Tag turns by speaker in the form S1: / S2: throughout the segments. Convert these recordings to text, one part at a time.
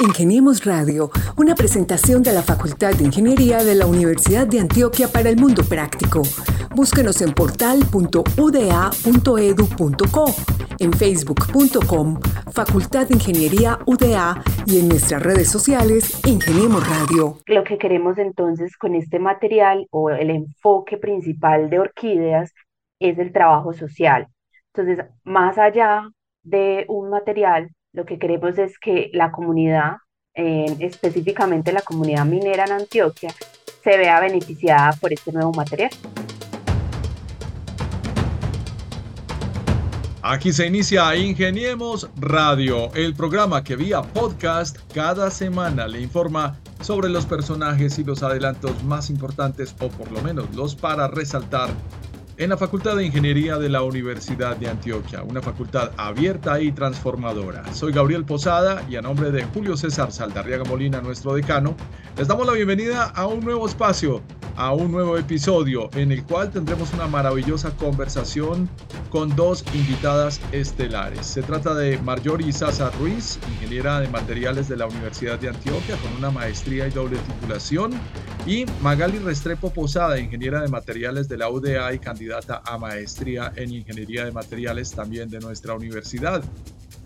S1: Ingeniemos Radio, una presentación de la Facultad de Ingeniería de la Universidad de Antioquia para el Mundo Práctico. Búsquenos en portal.uda.edu.co, en facebook.com, Facultad de Ingeniería UDA y en nuestras redes sociales, Ingeniemos Radio.
S2: Lo que queremos entonces con este material o el enfoque principal de Orquídeas es el trabajo social. Entonces, más allá de un material, lo que queremos es que la comunidad, específicamente la comunidad minera en Antioquia, se vea beneficiada por este nuevo material.
S3: Aquí se inicia Ingeniemos Radio, el programa que vía podcast cada semana le informa sobre los personajes y los adelantos más importantes o por lo menos los para resaltar en la Facultad de Ingeniería de la Universidad de Antioquia, una facultad abierta y transformadora. Soy Gabriel Posada y a nombre de Julio César Saldarriaga Molina, nuestro decano, les damos la bienvenida a un nuevo espacio, a un nuevo episodio en el cual tendremos una maravillosa conversación con dos invitadas estelares. Se trata de Marjorie Sasa Ruiz, ingeniera de materiales de la Universidad de Antioquia con una maestría y doble titulación, y Magali Restrepo Posada, ingeniera de materiales de la UDA y candidata a maestría en ingeniería de materiales también de nuestra universidad.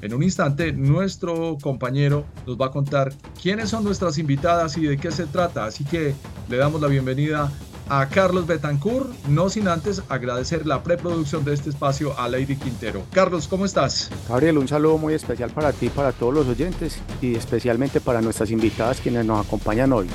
S3: En un instante, nuestro compañero nos va a contar quiénes son nuestras invitadas y de qué se trata. Así que le damos la bienvenida a Carlos Betancourt, no sin antes agradecer la preproducción de este espacio a Lady Quintero. Carlos, ¿cómo estás?
S4: Gabriel, un saludo muy especial para ti, para todos los oyentes y especialmente para nuestras invitadas quienes nos acompañan hoy.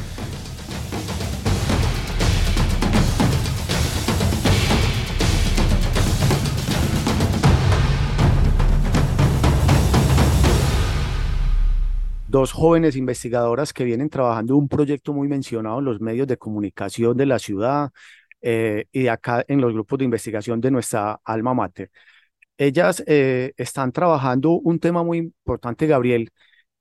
S4: Dos jóvenes investigadoras que vienen trabajando un proyecto muy mencionado en los medios de comunicación de la ciudad eh, y acá en los grupos de investigación de nuestra alma mater. Ellas eh, están trabajando un tema muy importante, Gabriel,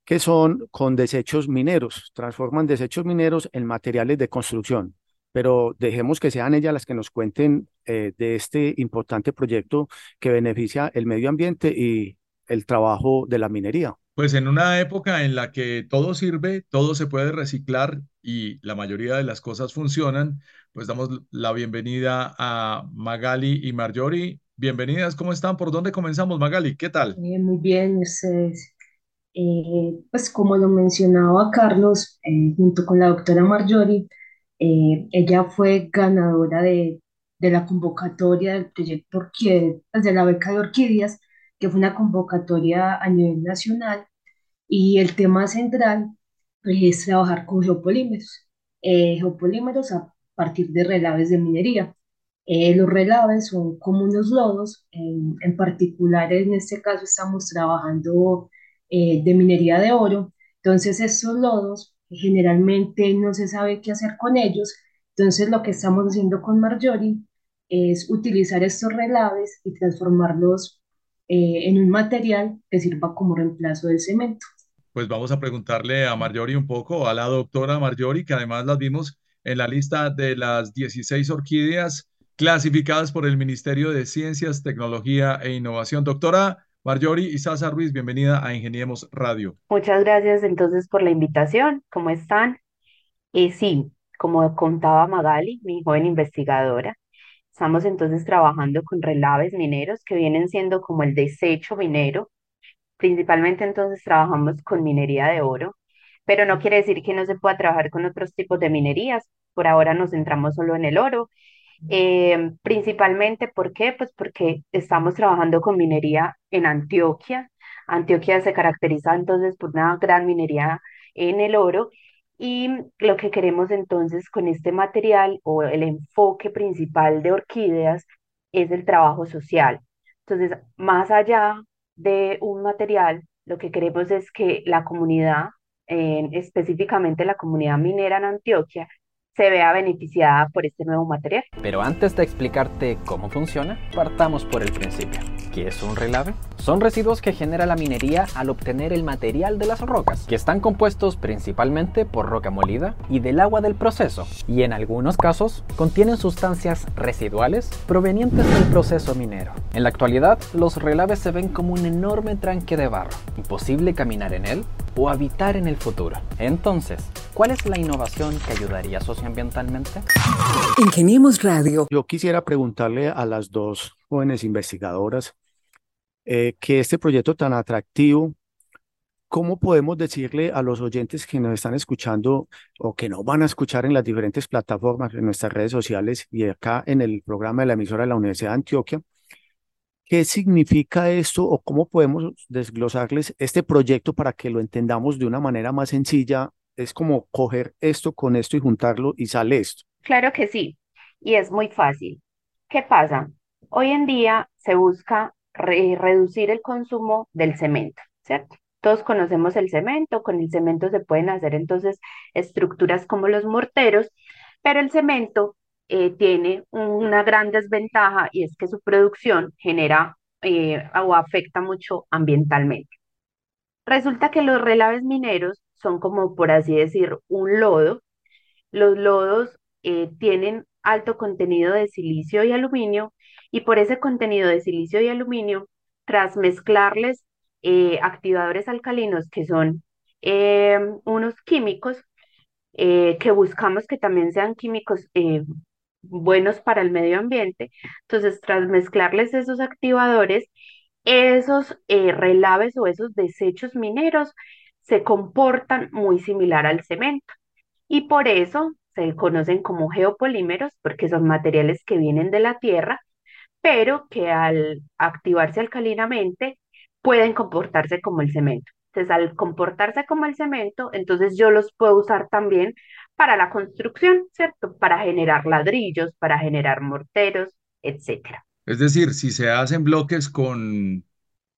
S4: que son con desechos mineros, transforman desechos mineros en materiales de construcción. Pero dejemos que sean ellas las que nos cuenten eh, de este importante proyecto que beneficia el medio ambiente y el trabajo de la minería.
S3: Pues en una época en la que todo sirve, todo se puede reciclar y la mayoría de las cosas funcionan, pues damos la bienvenida a Magali y Marjorie. Bienvenidas, ¿cómo están? ¿Por dónde comenzamos, Magali? ¿Qué tal?
S5: muy bien, ustedes. Eh, pues como lo mencionaba Carlos, eh, junto con la doctora Marjorie, eh, ella fue ganadora de, la convocatoria del proyecto Orquídeas, pues, de la beca de orquídeas que fue una convocatoria a nivel nacional y el tema central es trabajar con geopolímeros, eh, geopolímeros a partir de relaves de minería. Eh, los relaves son como unos lodos, en, en, particular en este caso estamos trabajando eh, de minería de oro, entonces estos lodos generalmente no se sabe qué hacer con ellos, entonces lo que estamos haciendo con Marjorie es utilizar estos relaves y transformarlos eh, en un material que sirva como reemplazo del cemento.
S3: Pues vamos a preguntarle a Marjorie un poco, a la doctora Marjorie, que además las vimos en la lista de las 16 orquídeas clasificadas por el Ministerio de Ciencias, Tecnología e Innovación. Doctora Marjorie Isaza Ruiz, bienvenida a Ingeniemos Radio.
S2: Muchas gracias entonces por la invitación. ¿Cómo están? Y sí, como contaba Magali, mi joven investigadora, Estamos entonces trabajando con relaves mineros que vienen siendo como el desecho minero. Principalmente entonces trabajamos con minería de oro, pero no quiere decir que no se pueda trabajar con otros tipos de minerías. Por ahora nos centramos solo en el oro. Eh, principalmente, ¿por qué? Pues porque estamos trabajando con minería en Antioquia. Antioquia se caracteriza entonces por una gran minería en el oro y lo que queremos entonces con este material o el enfoque principal de orquídeas es el trabajo social. Entonces, más allá de un material, lo que queremos es que la comunidad, específicamente la comunidad minera en Antioquia, se vea beneficiada por este nuevo material.
S6: Pero antes de explicarte cómo funciona, partamos por el principio. ¿Qué es un relave? Son residuos que genera la minería al obtener el material de las rocas, que están compuestos principalmente por roca molida y del agua del proceso, y en algunos casos contienen sustancias residuales provenientes del proceso minero. En la actualidad, los relaves se ven como un enorme tranque de barro, imposible caminar en él o habitar en el futuro. Entonces, ¿cuál es la innovación que ayudaría socioambientalmente?
S1: Ingeniemos Radio.
S4: Yo quisiera preguntarle a las dos jóvenes investigadoras eh, que este proyecto tan atractivo, ¿cómo podemos decirle a los oyentes que nos están escuchando o que nos van a escuchar en las diferentes plataformas, en nuestras redes sociales y acá en el programa de la emisora de la Universidad de Antioquia, ¿Qué significa esto o cómo podemos desglosarles este proyecto para que lo entendamos de una manera más sencilla? Es como coger esto con esto y juntarlo y sale esto.
S2: Claro que sí, y es muy fácil. ¿Qué pasa? Hoy en día se busca reducir el consumo del cemento, ¿cierto? Todos conocemos el cemento, con el cemento se pueden hacer entonces estructuras como los morteros, pero el cemento eh, tiene una gran desventaja y es que su producción genera eh, o afecta mucho ambientalmente. Resulta que los relaves mineros son como, por así decir, un lodo. Los lodos eh, tienen alto contenido de silicio y aluminio y por ese contenido de silicio y aluminio, tras mezclarles activadores alcalinos que son unos químicos, que buscamos que también sean químicos buenos para el medio ambiente. Entonces, tras mezclarles esos activadores, esos eh, relaves o esos desechos mineros se comportan muy similar al cemento y por eso se conocen como geopolímeros porque son materiales que vienen de la tierra, pero que al activarse alcalinamente pueden comportarse como el cemento. Entonces, al comportarse como el cemento, entonces yo los puedo usar también para la construcción, ¿cierto? Para generar ladrillos, para generar morteros, etcétera.
S3: Es decir, si se hacen bloques con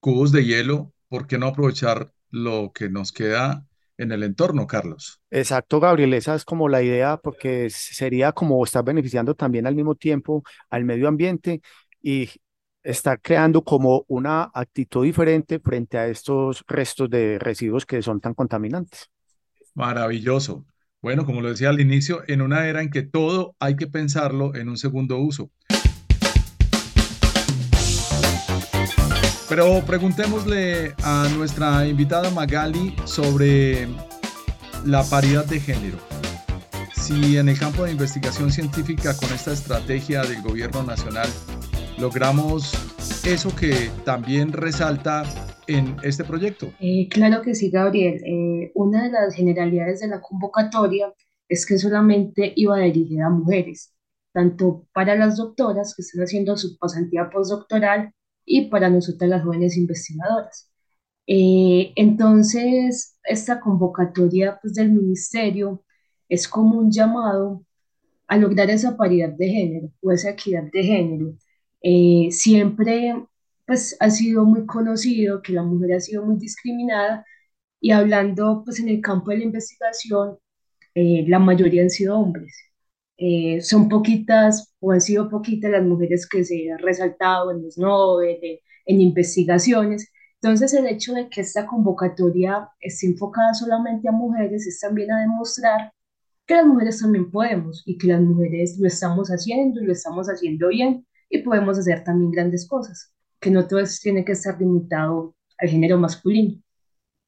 S3: cubos de hielo, ¿por qué no aprovechar lo que nos queda en el entorno, Carlos?
S4: Exacto, Gabriel, esa es como la idea, porque sería como estar beneficiando también al mismo tiempo al medio ambiente y estar creando como una actitud diferente frente a estos restos de residuos que son tan contaminantes.
S3: Maravilloso. Bueno, como lo decía al inicio, en una era en que todo hay que pensarlo en un segundo uso. Pero preguntémosle a nuestra invitada Magali sobre la paridad de género. Si en el campo de investigación científica con esta estrategia del gobierno nacional logramos eso que también resalta en este proyecto?
S5: Eh, claro que sí, Gabriel. Eh, una de las generalidades de la convocatoria es que solamente iba dirigida a mujeres, tanto para las doctoras que están haciendo su pasantía postdoctoral y para nosotras las jóvenes investigadoras. Eh, entonces, esta convocatoria pues, del ministerio es como un llamado a lograr esa paridad de género o esa equidad de género. Siempre pues ha sido muy conocido que la mujer ha sido muy discriminada y hablando pues en el campo de la investigación, eh, la mayoría han sido hombres. Eh, son poquitas o han sido poquitas las mujeres que se han resaltado en los Nobel, en investigaciones. Entonces el hecho de que esta convocatoria esté enfocada solamente a mujeres es también a demostrar que las mujeres también podemos y que las mujeres lo estamos haciendo y lo estamos haciendo bien y podemos hacer también grandes cosas que no todo tiene que estar limitado al género masculino.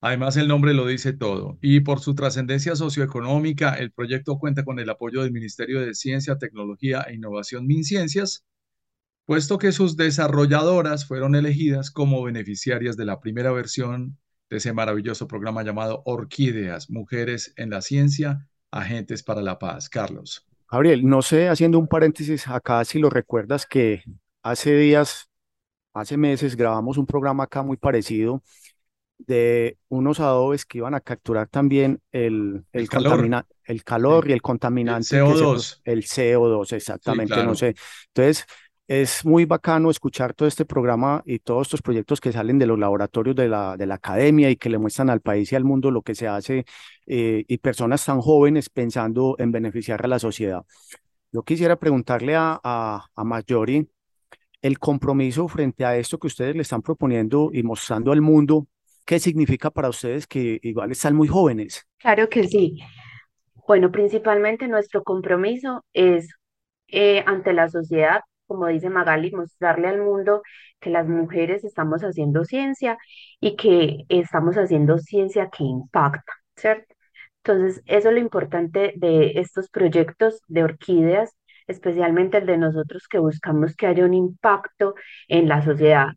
S3: Además, el nombre lo dice todo. Y por su trascendencia socioeconómica, el proyecto cuenta con el apoyo del Ministerio de Ciencia, Tecnología e Innovación MinCiencias, puesto que sus desarrolladoras fueron elegidas como beneficiarias de la primera versión de ese maravilloso programa llamado Orquídeas, Mujeres en la Ciencia, Agentes para la Paz. Carlos.
S4: Gabriel, no sé, haciendo un paréntesis acá, si lo recuerdas que hace días Hace meses grabamos un programa acá muy parecido de unos adobes que iban a capturar también el, el, calor, el calor y el contaminante.
S3: El CO2.
S4: el CO2, exactamente, no sé. Entonces, es muy bacano escuchar todo este programa y todos estos proyectos que salen de los laboratorios de la, de la academia y que le muestran al país y al mundo lo que se hace eh, y personas tan jóvenes pensando en beneficiar a la sociedad. Yo quisiera preguntarle a, a, a Mayori el compromiso frente a esto que ustedes le están proponiendo y mostrando al mundo, ¿qué significa para ustedes que igual están muy jóvenes?
S2: Claro que sí. Bueno, principalmente nuestro compromiso es eh, ante la sociedad como dice Magali, mostrarle al mundo que las mujeres estamos haciendo ciencia y que estamos haciendo ciencia que impacta, ¿cierto? Entonces, eso es lo importante de estos proyectos de orquídeas, especialmente el de nosotros que buscamos que haya un impacto en la sociedad,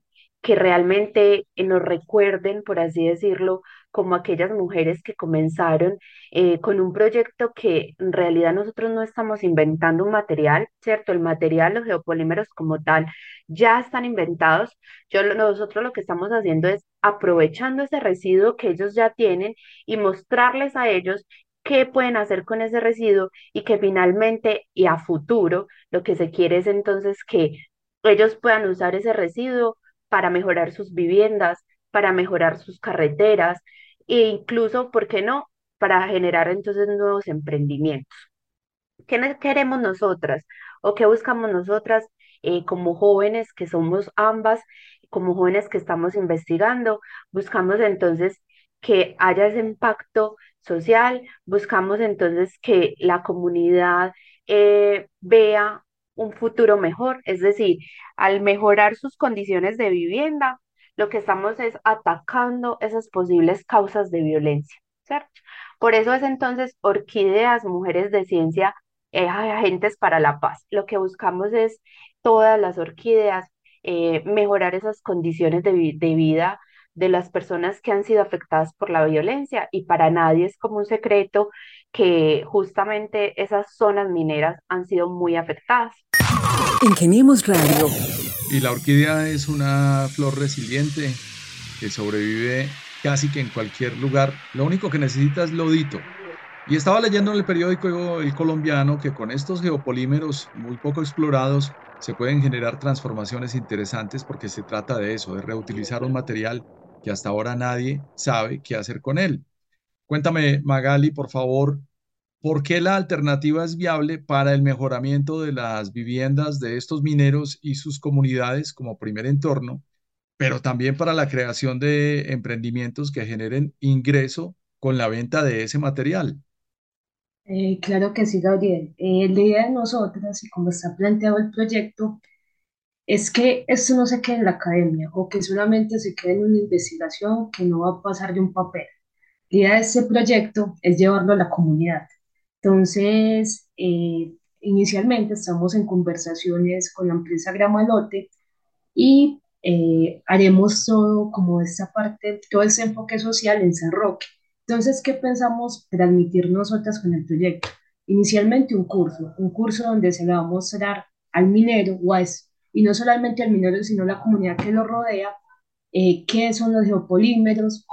S2: que realmente nos recuerden, por así decirlo, como aquellas mujeres que comenzaron eh, con un proyecto que en realidad nosotros no estamos inventando un material, ¿cierto? El material, los geopolímeros como tal, ya están inventados. Yo, nosotros lo que estamos haciendo es aprovechando ese residuo que ellos ya tienen y mostrarles a ellos qué pueden hacer con ese residuo y que finalmente y a futuro lo que se quiere es entonces que ellos puedan usar ese residuo para mejorar sus viviendas, para mejorar sus carreteras e incluso, ¿por qué no?, para generar entonces nuevos emprendimientos. ¿Qué queremos nosotras o qué buscamos nosotras eh, como jóvenes que somos ambas, como jóvenes que estamos investigando? Buscamos entonces que haya ese impacto social, buscamos entonces que la comunidad eh, vea un futuro mejor, es decir, al mejorar sus condiciones de vivienda, lo que estamos es atacando esas posibles causas de violencia, ¿cierto? Por eso es entonces Orquídeas, Mujeres de Ciencia, eh, Agentes para la Paz. Lo que buscamos es todas las orquídeas, eh, mejorar esas condiciones de, de vida de las personas que han sido afectadas por la violencia y para nadie es como un secreto que justamente esas zonas mineras han sido muy afectadas.
S1: Ingeniemos Radio.
S3: Y la orquídea es una flor resiliente que sobrevive casi que en cualquier lugar. Lo único que necesita es lodito. Y estaba leyendo en el periódico El Colombiano que con estos geopolímeros muy poco explorados se pueden generar transformaciones interesantes porque se trata de eso, de reutilizar un material que hasta ahora nadie sabe qué hacer con él. Cuéntame, Magali, por favor, ¿Por qué la alternativa es viable para el mejoramiento de las viviendas de estos mineros y sus comunidades como primer entorno, pero también para la creación de emprendimientos que generen ingreso con la venta de ese material?
S5: Eh, claro que sí, Gabriel. Eh, la idea de nosotras y como está planteado el proyecto es que esto no se quede en la academia o que solamente se quede en una investigación que no va a pasar de un papel. La idea de este proyecto es llevarlo a la comunidad entonces, eh, inicialmente estamos en conversaciones con la empresa Gramalote y eh, haremos todo como esta parte, todo ese enfoque social en San Roque. Entonces, ¿qué pensamos transmitir nosotras con el proyecto? Inicialmente un curso, un curso donde se le va a mostrar al minero, o y no solamente al minero, sino a la comunidad que lo rodea, eh, qué son los geopolímeros,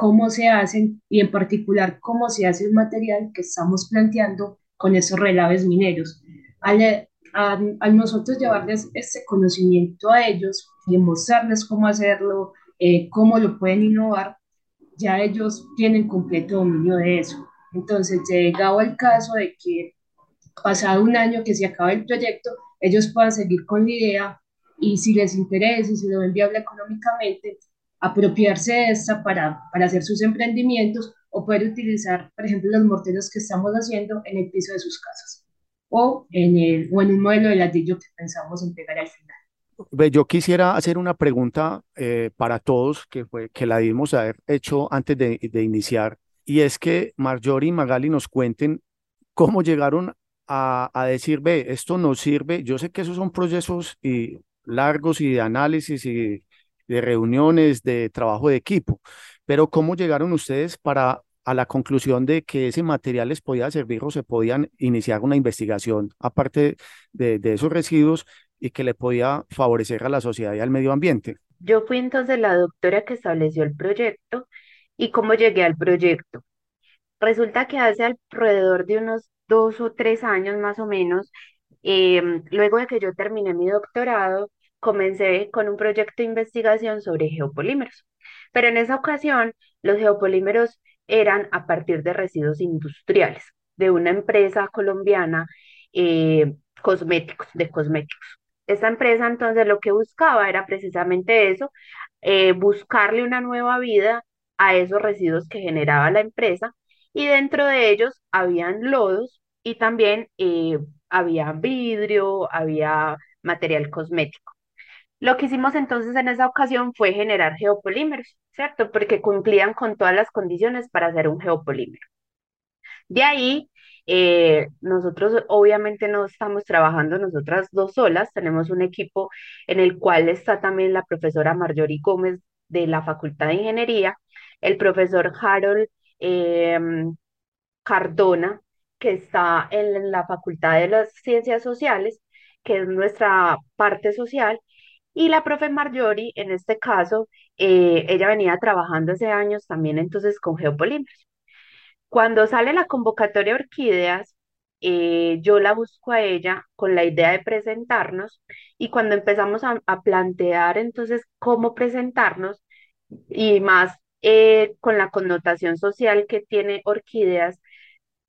S5: cómo se hacen y en particular cómo se hace el material que estamos planteando con esos relaves mineros. Al, a, nosotros llevarles este conocimiento a ellos y mostrarles cómo hacerlo, eh, cómo lo pueden innovar, ya ellos tienen completo dominio de eso. Entonces, llegado el caso de que pasado un año que se acabe el proyecto, ellos puedan seguir con la idea y si les interesa y si lo ven viable económicamente, apropiarse de esta para, para hacer sus emprendimientos o poder utilizar, por ejemplo, los morteros que estamos haciendo en el piso de sus casas o en, el, o en un modelo de ladrillo que pensamos entregar al final.
S4: Yo quisiera hacer una pregunta eh, para todos que, fue, que la dimos haber hecho antes de, de, iniciar, y es que Marjorie y Magali nos cuenten cómo llegaron a, a, decir, ve, esto nos sirve. Yo sé que esos son procesos y largos y de análisis y de reuniones, de trabajo de equipo. Pero ¿cómo llegaron ustedes para a la conclusión de que ese material les podía servir o se podían iniciar una investigación aparte de, de esos residuos y que le podía favorecer a la sociedad y al medio ambiente?
S2: Yo fui entonces la doctora que estableció el proyecto y cómo llegué al proyecto. Resulta que hace alrededor de unos dos o tres años más o menos, em, luego de que yo terminé mi doctorado, comencé con un proyecto de investigación sobre geopolímeros, pero en esa ocasión los geopolímeros eran a partir de residuos industriales de una empresa colombiana eh, cosméticos, de cosméticos. Esta empresa entonces lo que buscaba era precisamente eso, eh, buscarle una nueva vida a esos residuos que generaba la empresa y dentro de ellos habían lodos y también eh, había vidrio, había material cosmético. Lo que hicimos entonces en esa ocasión fue generar geopolímeros, ¿cierto? Porque cumplían con todas las condiciones para hacer un geopolímero. De ahí, eh, nosotros obviamente no estamos trabajando nosotras dos solas, tenemos un equipo en el cual está también la profesora Marjorie Gómez de la Facultad de Ingeniería, el profesor Harold em, Cardona, que está en la Facultad de las Ciencias Sociales, que es nuestra parte social, y la profe Marjorie, en este caso, eh, ella venía trabajando hace años también entonces con geopolímeros. Cuando sale la convocatoria Orquídeas, eh, yo la busco a ella con la idea de presentarnos y cuando empezamos a, plantear entonces cómo presentarnos y más eh, con la connotación social que tiene Orquídeas,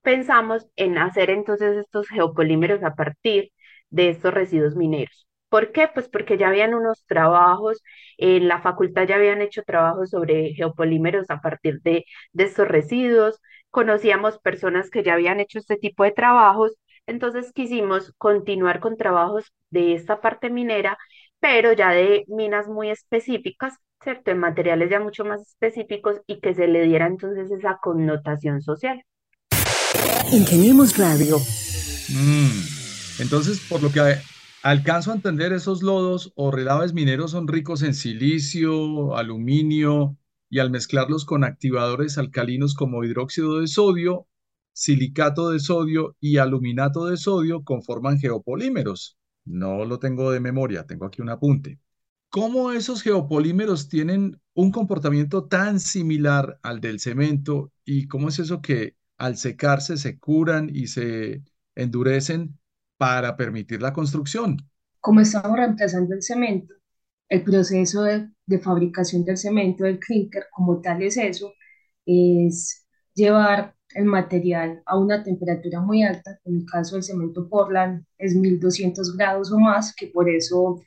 S2: pensamos en hacer entonces estos geopolímeros a partir de estos residuos mineros. ¿Por qué? Pues porque ya habían unos trabajos, en la facultad ya habían hecho trabajos sobre geopolímeros a partir de, de estos residuos, conocíamos personas que ya habían hecho este tipo de trabajos, entonces quisimos continuar con trabajos de esta parte minera, pero ya de minas muy específicas, ¿cierto? En materiales ya mucho más específicos y que se le diera entonces esa connotación social.
S1: Ingeniemos Radio.
S3: Mm, entonces, por lo que Alcanzo a entender esos lodos o relaves mineros son ricos en silicio, aluminio y al mezclarlos con activadores alcalinos como hidróxido de sodio, silicato de sodio y aluminato de sodio conforman geopolímeros. No lo tengo de memoria, tengo aquí un apunte. ¿Cómo esos geopolímeros tienen un comportamiento tan similar al del cemento y cómo es eso que al secarse se curan y se endurecen para permitir la construcción.
S5: Como estamos reemplazando el cemento, el proceso de, fabricación del cemento, del clinker, como tal es eso, es llevar el material a una temperatura muy alta, en el caso del cemento Portland es 1200 grados o más, que por eso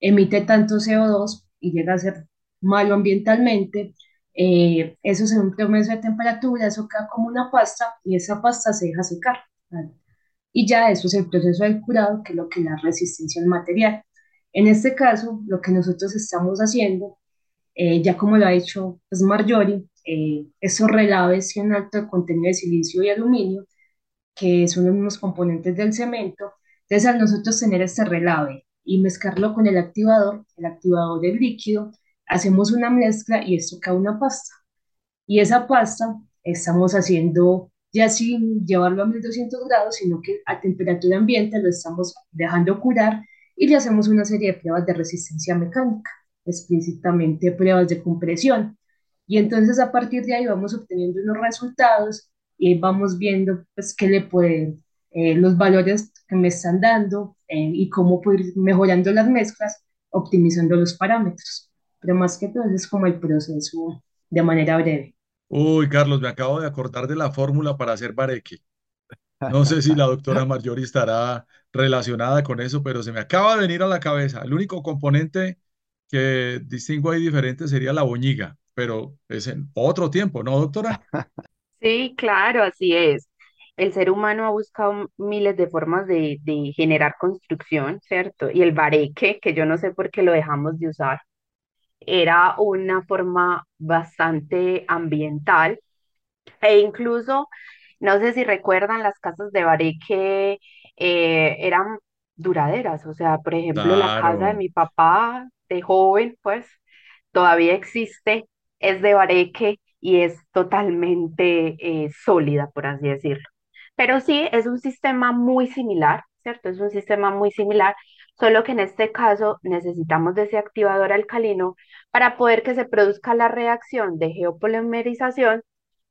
S5: emite tanto CO2 y llega a ser malo ambientalmente. Eh, eso es un promedio de temperatura, eso queda como una pasta y esa pasta se deja secar y ya eso es el proceso del curado, que es lo que da resistencia al material. En este caso, lo que nosotros estamos haciendo, eh, ya como lo ha hecho pues, Marjorie, eh, esos relaves tienen alto contenido de silicio y aluminio, que son los componentes del cemento. Entonces, al nosotros tener este relave y mezclarlo con el activador, el activador del líquido, hacemos una mezcla y esto queda una pasta. Y esa pasta estamos haciendo ya sin llevarlo a 1200 grados, sino que a temperatura ambiente lo estamos dejando curar y le hacemos una serie de pruebas de resistencia mecánica, explícitamente pruebas de compresión. Y entonces a partir de ahí vamos obteniendo unos resultados y vamos viendo pues qué le pueden, eh, los valores que me están dando eh, y cómo puedo ir mejorando las mezclas, optimizando los parámetros. Pero más que todo es como el proceso de manera breve.
S3: Uy, Carlos, me acabo de acordar de la fórmula para hacer bareque. No sé si la doctora Marjorie estará relacionada con eso, pero se me acaba de venir a la cabeza. El único componente que distingo ahí diferente sería la boñiga, pero es en otro tiempo, ¿no, doctora?
S2: Sí, claro, así es. El ser humano ha buscado miles de formas de, de generar construcción, ¿cierto? Y el bareque, que yo no sé por qué lo dejamos de usar, era una forma bastante ambiental e incluso, no sé si recuerdan, las casas de bareque eh, eran duraderas, o sea, por ejemplo, la casa de mi papá de joven, pues todavía existe, es de bareque y es totalmente eh, sólida, por así decirlo. Pero sí, es un sistema muy similar, ¿cierto? Es un sistema muy similar, solo que en este caso necesitamos de ese activador alcalino para poder que se produzca la reacción de geopolimerización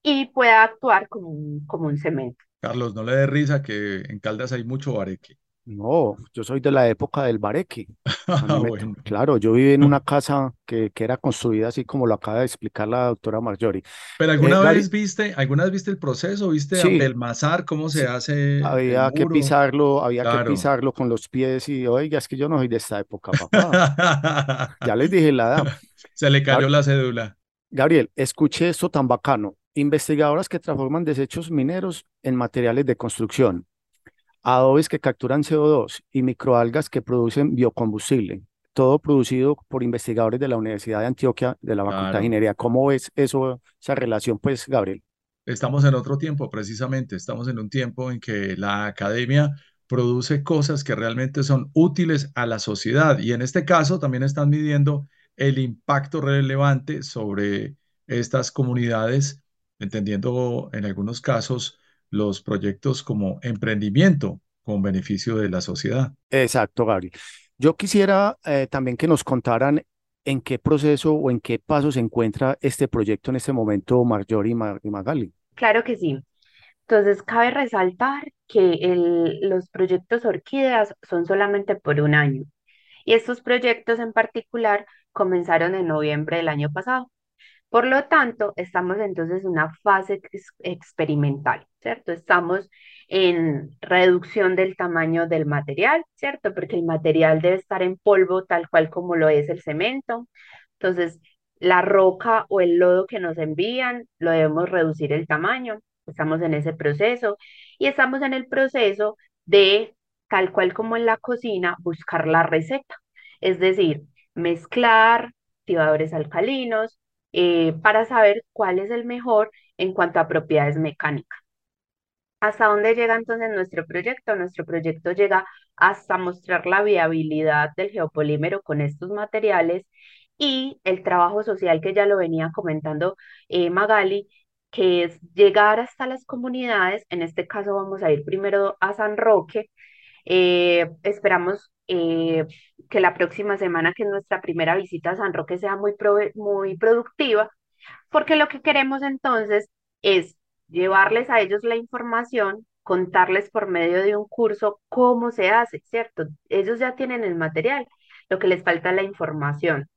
S2: y pueda actuar como un, como un cemento.
S3: Carlos, no le dé risa que en Caldas hay mucho bareque.
S4: No, yo soy de la época del bareque. Ah, claro, yo viví en una casa que, que, era construida así como lo acaba de explicar la doctora Marjorie.
S3: Pero alguna eh, vez viste, alguna vez viste el proceso, viste el mazar, cómo se hace.
S4: Había que pisarlo, había que pisarlo con los pies y oiga, es que yo no soy de esta época, papá. ya les dije la edad.
S3: Se le cayó la cédula.
S4: Gabriel, escuche esto tan bacano. Investigadoras que transforman desechos mineros en materiales de construcción adobes que capturan CO2 y microalgas que producen biocombustible, todo producido por investigadores de la Universidad de Antioquia, de la Facultad de Ingeniería. ¿Cómo es eso, esa relación, pues, Gabriel?
S3: Estamos en otro tiempo, precisamente, estamos en un tiempo en que la academia produce cosas que realmente son útiles a la sociedad y en este caso también están midiendo el impacto relevante sobre estas comunidades, entendiendo en algunos casos los proyectos como emprendimiento con beneficio de la sociedad.
S4: Exacto, Gabriel. Yo quisiera eh, también que nos contaran en qué proceso o en qué paso se encuentra este proyecto en este momento, Marjorie y, Magali.
S2: Claro que sí. Entonces, cabe resaltar que el, los proyectos orquídeas son solamente por un año. Y estos proyectos en particular comenzaron en noviembre del año pasado. Por lo tanto, estamos entonces en una fase experimental, ¿cierto? Estamos en reducción del tamaño del material, ¿cierto? Porque el material debe estar en polvo tal cual como lo es el cemento. Entonces, la roca o el lodo que nos envían, lo debemos reducir el tamaño. Estamos en ese proceso y estamos en el proceso de, tal cual como en la cocina, buscar la receta. Es decir, mezclar activadores alcalinos, eh, para saber cuál es el mejor en cuanto a propiedades mecánicas. ¿Hasta dónde llega entonces nuestro proyecto? Nuestro proyecto llega hasta mostrar la viabilidad del geopolímero con estos materiales y el trabajo social que ya lo venía comentando eh, Magali, que es llegar hasta las comunidades. En este caso vamos a ir primero a San Roque. Eh, esperamos eh, que la próxima semana, que es nuestra primera visita a San Roque, sea muy, muy productiva, porque lo que queremos entonces es llevarles a ellos la información, contarles por medio de un curso cómo se hace, ¿cierto? Ellos ya tienen el material, lo que les falta es la información.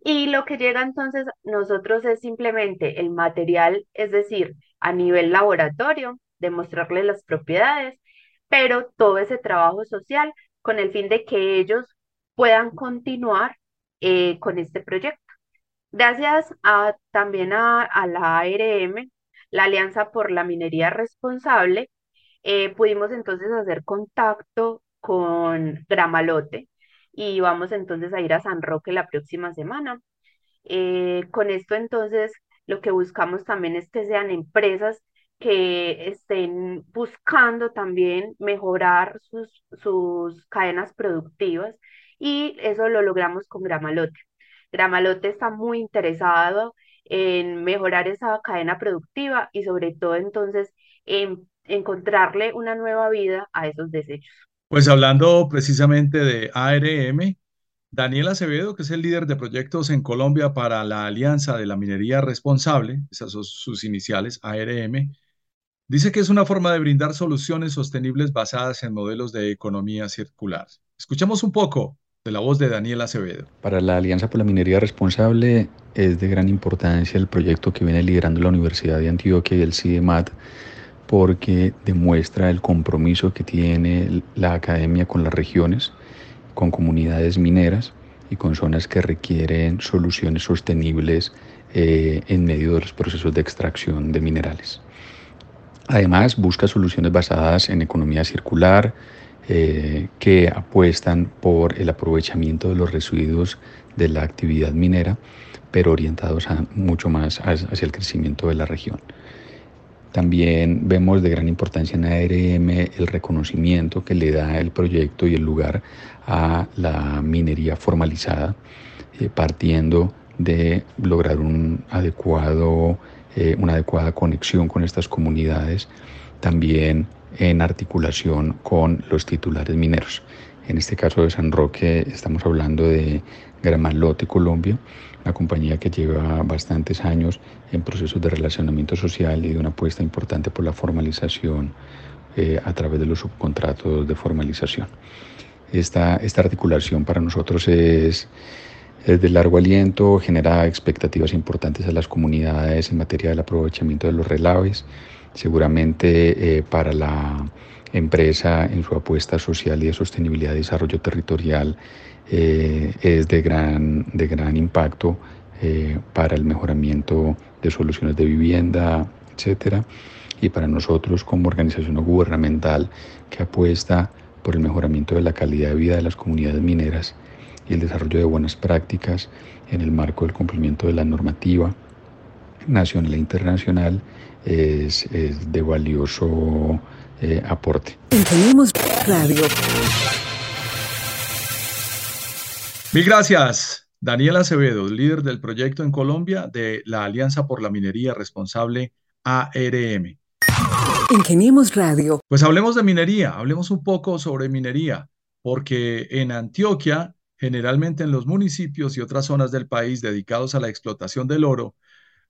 S2: Y lo que llega entonces nosotros es simplemente el material, es decir, a nivel laboratorio, demostrarles las propiedades, pero todo ese trabajo social con el fin de que ellos puedan continuar eh, con este proyecto. Gracias a, también a, la ARM, la Alianza por la Minería Responsable, eh, pudimos entonces hacer contacto con Gramalote y vamos entonces a ir a San Roque la próxima semana. Eh, con esto entonces lo que buscamos también es que sean empresas que estén buscando también mejorar sus, sus cadenas productivas y eso lo logramos con Gramalote. Gramalote está muy interesado en mejorar esa cadena productiva y sobre todo entonces en encontrarle una nueva vida a esos desechos.
S3: Pues hablando precisamente de ARM, Daniel Acevedo, que es el líder de proyectos en Colombia para la Alianza de la Minería Responsable, esas son sus iniciales, ARM, Dice que es una forma de brindar soluciones sostenibles basadas en modelos de economía circular. Escuchemos un poco de la voz de Daniel Acevedo.
S7: Para la Alianza por la Minería Responsable es de gran importancia el proyecto que viene liderando la Universidad de Antioquia y el CIEMAT porque demuestra el compromiso que tiene la academia con las regiones, con comunidades mineras y con zonas que requieren soluciones sostenibles eh, en medio de los procesos de extracción de minerales. Además, busca soluciones basadas en economía circular eh, que apuestan por el aprovechamiento de los residuos de la actividad minera, pero orientados mucho más hacia el crecimiento de la región. También vemos de gran importancia en ARM el reconocimiento que le da el proyecto y el lugar a la minería formalizada, eh, partiendo de lograr un adecuado eh, una adecuada conexión con estas comunidades, también en articulación con los titulares mineros. En este caso de San Roque estamos hablando de Gramalote Colombia, una compañía que lleva bastantes años en procesos de relacionamiento social y de una apuesta importante por la formalización eh, a través de los subcontratos de formalización. Esta, esta articulación para nosotros es es de largo aliento, genera expectativas importantes a las comunidades en materia del aprovechamiento de los relaves. Seguramente eh, para la empresa en su apuesta social y de sostenibilidad y desarrollo territorial eh, es de gran, de gran impacto eh, para el mejoramiento de soluciones de vivienda, etcétera. y para nosotros como organización gubernamental que apuesta por el mejoramiento de la calidad de vida de las comunidades mineras y el desarrollo de buenas prácticas en el marco del cumplimiento de la normativa nacional e internacional es, de valioso eh, aporte.
S1: Tenemos Radio.
S3: Mil gracias. Daniel Acevedo, líder del proyecto en Colombia de la Alianza por la Minería Responsable ARM.
S1: Ingeniemos Radio.
S3: Pues hablemos de minería, hablemos un poco sobre minería, porque en Antioquia, generalmente en los municipios y otras zonas del país dedicados a la explotación del oro,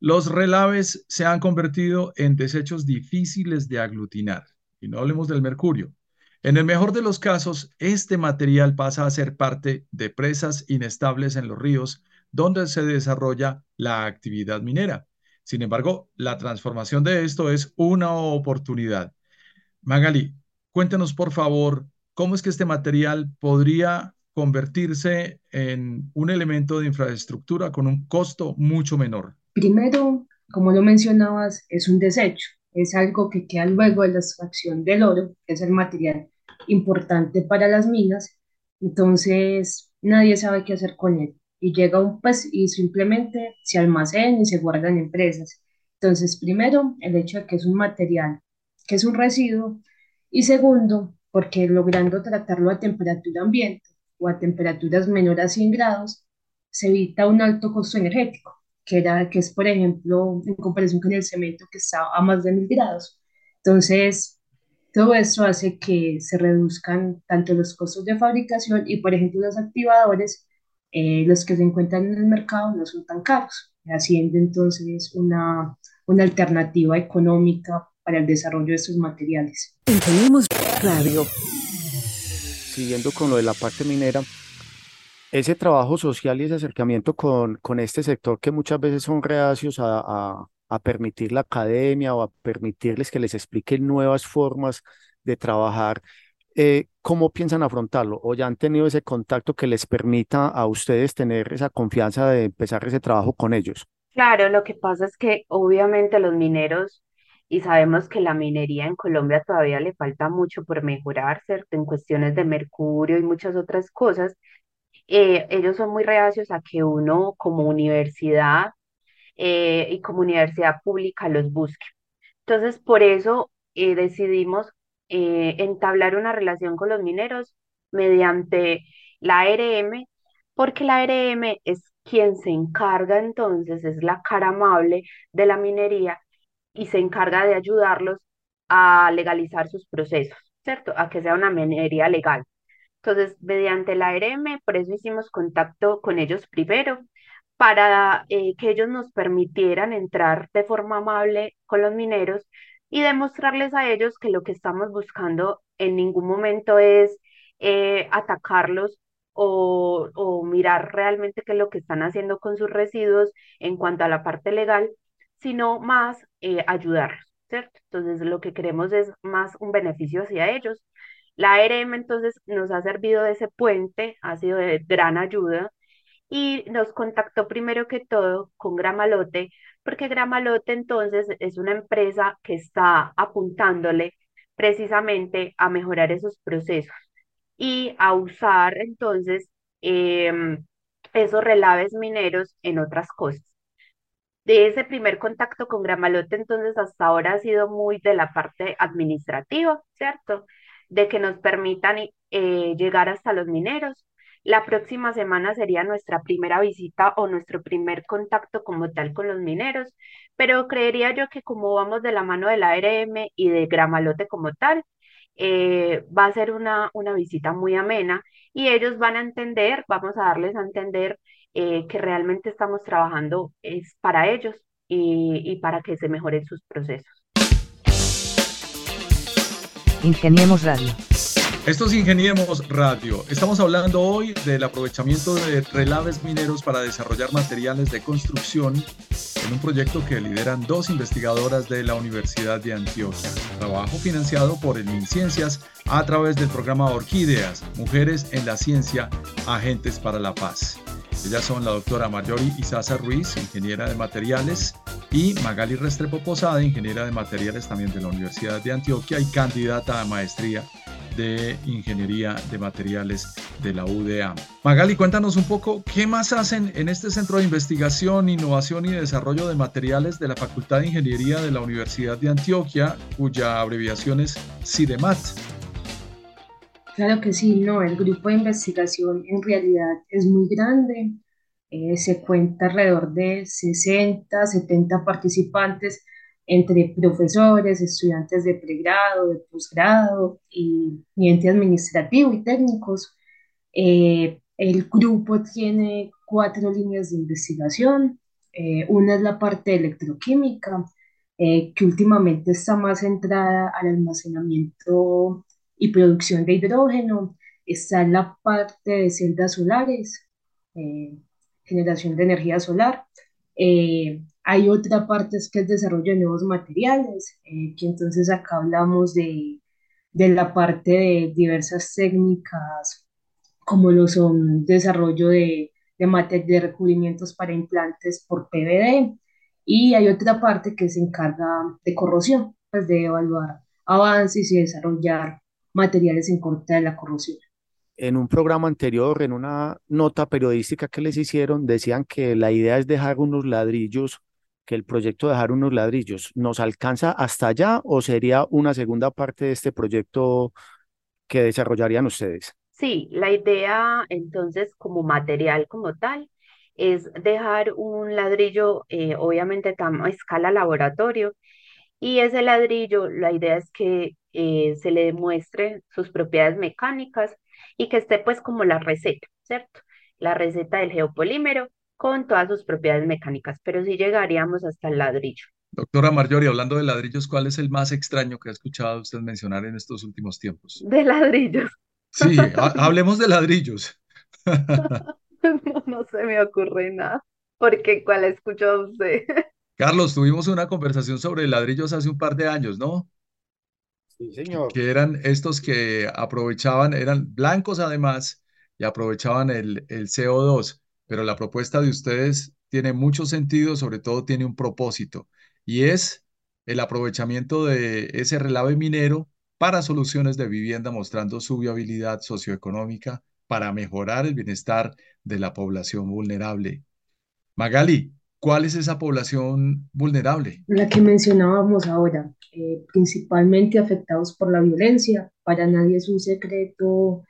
S3: los relaves se han convertido en desechos difíciles de aglutinar. Y no hablemos del mercurio. En el mejor de los casos, este material pasa a ser parte de presas inestables en los ríos donde se desarrolla la actividad minera. Sin embargo, la transformación de esto es una oportunidad. Magali, cuéntenos por favor cómo es que este material podría convertirse en un elemento de infraestructura con un costo mucho menor.
S5: Primero, como lo mencionabas, es un desecho es algo que queda luego de la extracción del oro, que es el material importante para las minas, entonces nadie sabe qué hacer con él. Y llega un pues y simplemente se almacena y se guarda en empresas. Entonces, primero, el hecho de que es un material, que es un residuo, y segundo, porque logrando tratarlo a temperatura ambiente o a temperaturas menores a 100 grados, se evita un alto costo energético que, era, que es, por ejemplo, en comparación con el cemento que está a más de mil grados. Entonces, todo eso hace que se reduzcan tanto los costos de fabricación y, por ejemplo, los activadores, eh, los que se encuentran en el mercado, no son tan caros, haciendo entonces una, una alternativa económica para el desarrollo de estos materiales.
S1: Radio.
S4: Siguiendo con lo de la parte minera, ese trabajo social y ese acercamiento con, con este sector que muchas veces son reacios a, a, permitir la academia o a permitirles que les expliquen nuevas formas de trabajar, eh, ¿cómo piensan afrontarlo? ¿O ya han tenido ese contacto que les permita a ustedes tener esa confianza de empezar ese trabajo con ellos?
S2: Claro, lo que pasa es que obviamente los mineros, y sabemos que la minería en Colombia todavía le falta mucho por mejorar, ¿cierto? En cuestiones de mercurio y muchas otras cosas, eh, ellos son muy reacios a que uno como universidad eh, y como universidad pública los busque. Entonces, por eso eh, decidimos entablar una relación con los mineros mediante la ARM, porque la ARM es quien se encarga entonces, es la cara amable de la minería y se encarga de ayudarlos a legalizar sus procesos, ¿cierto? A que sea una minería legal. Entonces, mediante la ARM, por eso hicimos contacto con ellos primero, para eh, que ellos nos permitieran entrar de forma amable con los mineros y demostrarles a ellos que lo que estamos buscando en ningún momento es eh, atacarlos o, o, mirar realmente qué es lo que están haciendo con sus residuos en cuanto a la parte legal, sino más eh, ayudarlos, ¿cierto? Entonces, lo que queremos es más un beneficio hacia ellos la ARM entonces nos ha servido de ese puente, ha sido de gran ayuda y nos contactó primero que todo con Gramalote, porque Gramalote entonces es una empresa que está apuntándole precisamente a mejorar esos procesos y a usar entonces em, esos relaves mineros en otras cosas. De ese primer contacto con Gramalote, entonces hasta ahora ha sido muy de la parte administrativa, ¿cierto? de que nos permitan eh, llegar hasta los mineros. La próxima semana sería nuestra primera visita o nuestro primer contacto como tal con los mineros, pero creería yo que como vamos de la mano de la ARM y de Gramalote como tal, eh, va a ser una, una visita muy amena y ellos van a entender, vamos a darles a entender eh, que realmente estamos trabajando es para ellos y, y para que se mejoren sus procesos.
S1: Ingeniemos Radio.
S3: Esto es Ingeniemos Radio. Estamos hablando hoy del aprovechamiento de relaves mineros para desarrollar materiales de construcción en un proyecto que lideran dos investigadoras de la Universidad de Antioquia. Trabajo financiado por el MinCiencias a través del programa Orquídeas, Mujeres en la Ciencia, Agentes para la Paz. Ellas son la doctora Marjorie Isaza Ruiz, ingeniera de materiales, y Magali Restrepo Posada, ingeniera de materiales también de la Universidad de Antioquia y candidata a maestría de Ingeniería de Materiales de la UDA. Magali, cuéntanos un poco qué más hacen en este Centro de Investigación, Innovación y Desarrollo de Materiales de la Facultad de Ingeniería de la Universidad de Antioquia, cuya abreviación es CIDEMAT.
S5: Claro que sí, no, el grupo de investigación en realidad es muy grande, eh, se cuenta alrededor de 60, 70 participantes entre profesores, estudiantes de pregrado, de posgrado y, ente administrativo y técnicos. Eh, el grupo tiene cuatro líneas de investigación. Eh, una es la parte electroquímica, que últimamente está más centrada al almacenamiento y producción de hidrógeno. Está la parte de celdas solares, generación de energía solar. Eh, hay otra parte es que es desarrollo de nuevos materiales, eh, que entonces acá hablamos de, de, la parte de diversas técnicas, como lo son desarrollo de, de, de recubrimientos para implantes por PVD, y hay otra parte que se encarga de corrosión, pues de evaluar avances y desarrollar materiales en contra de la corrosión
S4: en un programa anterior, en una nota periodística que les hicieron, decían que la idea es dejar unos ladrillos, que el proyecto de dejar unos ladrillos, ¿nos alcanza hasta allá o sería una segunda parte de este proyecto que desarrollarían ustedes?
S2: Sí, la idea entonces como material como tal es dejar un ladrillo, eh, obviamente a escala laboratorio, y ese ladrillo, la idea es que eh, se le demuestre sus propiedades mecánicas y que esté pues como la receta, ¿cierto? La receta del geopolímero con todas sus propiedades mecánicas, pero sí llegaríamos hasta el ladrillo.
S3: Doctora Marjorie, hablando de ladrillos, ¿cuál es el más extraño que ha escuchado usted mencionar en estos últimos tiempos?
S2: De ladrillos.
S3: Sí, hablemos de ladrillos.
S2: no, no se me ocurre nada. porque ¿Cuál escuchó usted?
S3: Carlos, tuvimos una conversación sobre ladrillos hace un par de años, ¿no?
S4: Sí, señor.
S3: Que eran estos que aprovechaban, eran blancos además, y aprovechaban el, el CO2. Pero la propuesta de ustedes tiene mucho sentido, sobre todo tiene un propósito, y es el aprovechamiento de ese relave minero para soluciones de vivienda, mostrando su viabilidad socioeconómica para mejorar el bienestar de la población vulnerable. Magali, ¿Cuál es esa población vulnerable?
S5: La que mencionábamos ahora, eh, principalmente afectados por la violencia. Para nadie es un secreto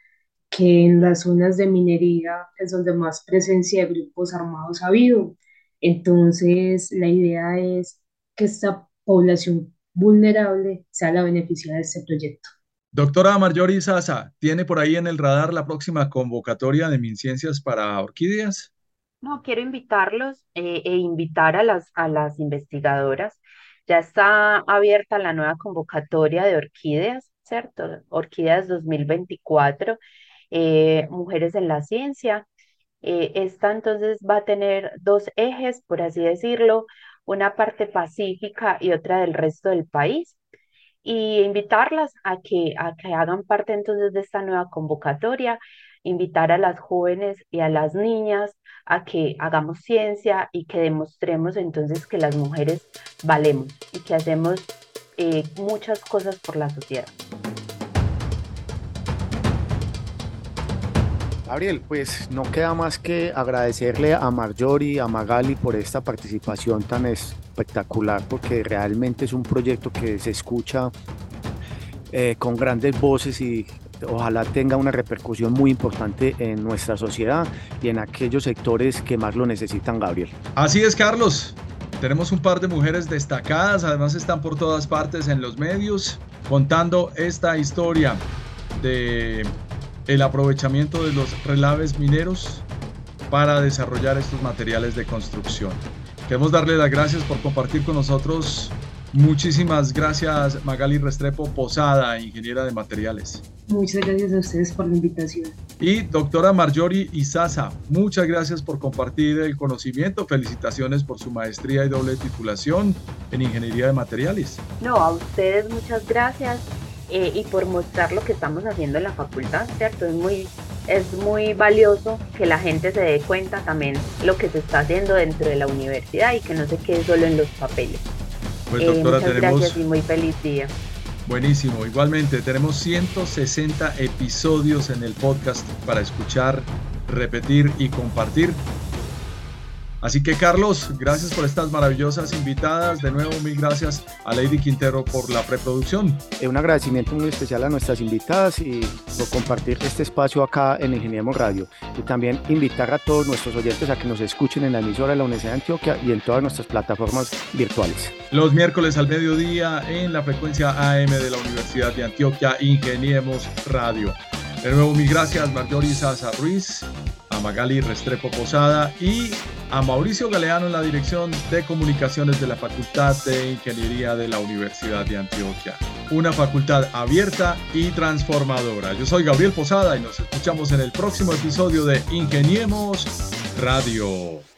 S5: que en las zonas de minería es donde más presencia de grupos armados ha habido. Entonces, la idea es que esta población vulnerable sea la beneficiaria de este proyecto.
S3: Doctora Marjorie Sasa, ¿tiene por ahí en el radar la próxima convocatoria de MinCiencias para orquídeas?
S2: No, quiero invitarlos eh, e invitar a las, a las investigadoras. Ya está abierta la nueva convocatoria de orquídeas, ¿cierto? Orquídeas 2024, eh, Mujeres en la Ciencia. Eh, esta entonces va a tener dos ejes, por así decirlo, una parte pacífica y otra del resto del país. Y invitarlas a que, a que hagan parte entonces de esta nueva convocatoria invitar a las jóvenes y a las niñas a que hagamos ciencia y que demostremos entonces que las mujeres valemos y que hacemos eh, muchas cosas por la sociedad.
S4: Gabriel, pues no queda más que agradecerle a Marjorie, a Magali por esta participación tan espectacular, porque realmente es un proyecto que se escucha eh, con grandes voces y ojalá tenga una repercusión muy importante en nuestra sociedad y en aquellos sectores que más lo necesitan, Gabriel.
S3: Así es, Carlos. Tenemos un par de mujeres destacadas, además están por todas partes en los medios contando esta historia de el aprovechamiento de los relaves mineros para desarrollar estos materiales de construcción. Queremos darle las gracias por compartir con nosotros Muchísimas gracias Magali Restrepo Posada, ingeniera de materiales.
S5: Muchas gracias a ustedes por la invitación.
S3: Y doctora Marjorie Isaza, muchas gracias por compartir el conocimiento. Felicitaciones por su maestría y doble titulación en ingeniería de materiales.
S2: No, a ustedes muchas gracias eh, y por mostrar lo que estamos haciendo en la facultad, ¿cierto? Es muy es muy valioso que la gente se dé cuenta también lo que se está haciendo dentro de la universidad y que no se quede solo en los papeles.
S3: Pues
S2: Eh,
S3: doctora,
S2: muchas
S3: tenemos...
S2: gracias y muy feliz día.
S3: Buenísimo, igualmente tenemos 160 episodios en el podcast para escuchar, repetir y compartir. Así que Carlos, gracias por estas maravillosas invitadas. De nuevo, mil gracias a Lady Quintero por la preproducción.
S4: Eh, un agradecimiento muy especial a nuestras invitadas y por compartir este espacio acá en Ingeniemos Radio. Y también invitar a todos nuestros oyentes a que nos escuchen en la emisora de la Universidad de Antioquia y en todas nuestras plataformas virtuales.
S3: Los miércoles al mediodía en la frecuencia AM de la Universidad de Antioquia, Ingeniemos Radio. De nuevo, mil gracias Marjorie Sasa Ruiz, Magali Restrepo Posada y a Mauricio Galeano en la Dirección de Comunicaciones de la Facultad de Ingeniería de la Universidad de Antioquia. Una facultad abierta y transformadora. Yo soy Gabriel Posada y nos escuchamos en el próximo episodio de Ingeniemos Radio.